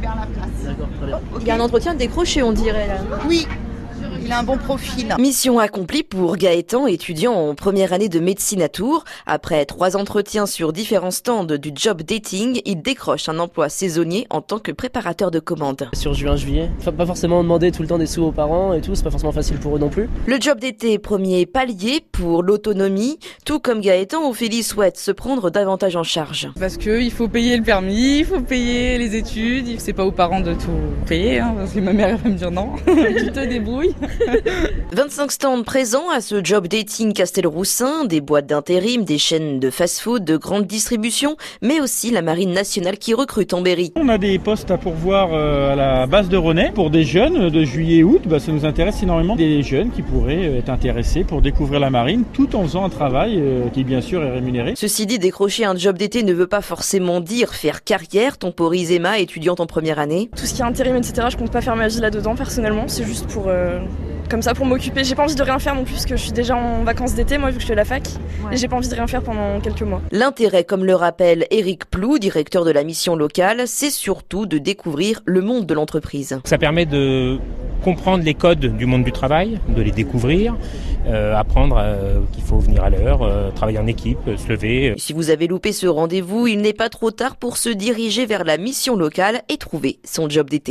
libère la place. Il y a un entretien décroché, on dirait. Là. Oui, il a un bon profil. Mission accomplie pour Gaëtan, étudiant en première année de médecine à Tours. Après trois entretiens sur différents stands du job dating, il décroche un emploi saisonnier en tant que préparateur de commandes. Sur juin-juillet, pas forcément demander tout le temps des sous aux parents et tout, c'est pas forcément facile pour eux non plus. Le job d'été, premier palier pour l'autonomie. Tout comme Gaëtan, Ophélie souhaite se prendre davantage en charge. Parce qu'il faut payer le permis, il faut payer les études, c'est pas aux parents de tout payer, hein, parce que ma mère va me dire non, tu te débrouilles. 25 stands présents à ce job dating Castelroussin, des boîtes d'intérim, des chaînes de fast-food, de grande distribution, mais aussi la marine nationale qui recrute en Berry. On a des postes à pourvoir euh, à la base de René pour des jeunes de juillet-août. Bah, ça nous intéresse énormément des jeunes qui pourraient euh, être intéressés pour découvrir la marine tout en faisant un travail euh, qui bien sûr est rémunéré. Ceci dit, décrocher un job d'été ne veut pas forcément dire faire carrière, temporise Emma, étudiante en première année. Tout ce qui est intérim, etc., je compte pas faire ma vie là-dedans personnellement, c'est juste pour comme ça pour m'occuper. J'ai pas envie de rien faire non plus parce que je suis déjà en vacances d'été moi vu que je suis à la fac et j'ai pas envie de rien faire pendant quelques mois. L'intérêt, comme le rappelle Eric Plou, directeur de la mission locale, c'est surtout de découvrir le monde de l'entreprise. Ça permet de comprendre les codes du monde du travail, de les découvrir, euh, apprendre euh, qu'il faut venir à l'heure, euh, travailler en équipe, se lever. Si vous avez loupé ce rendez-vous, il n'est pas trop tard pour se diriger vers la mission locale et trouver son job d'été.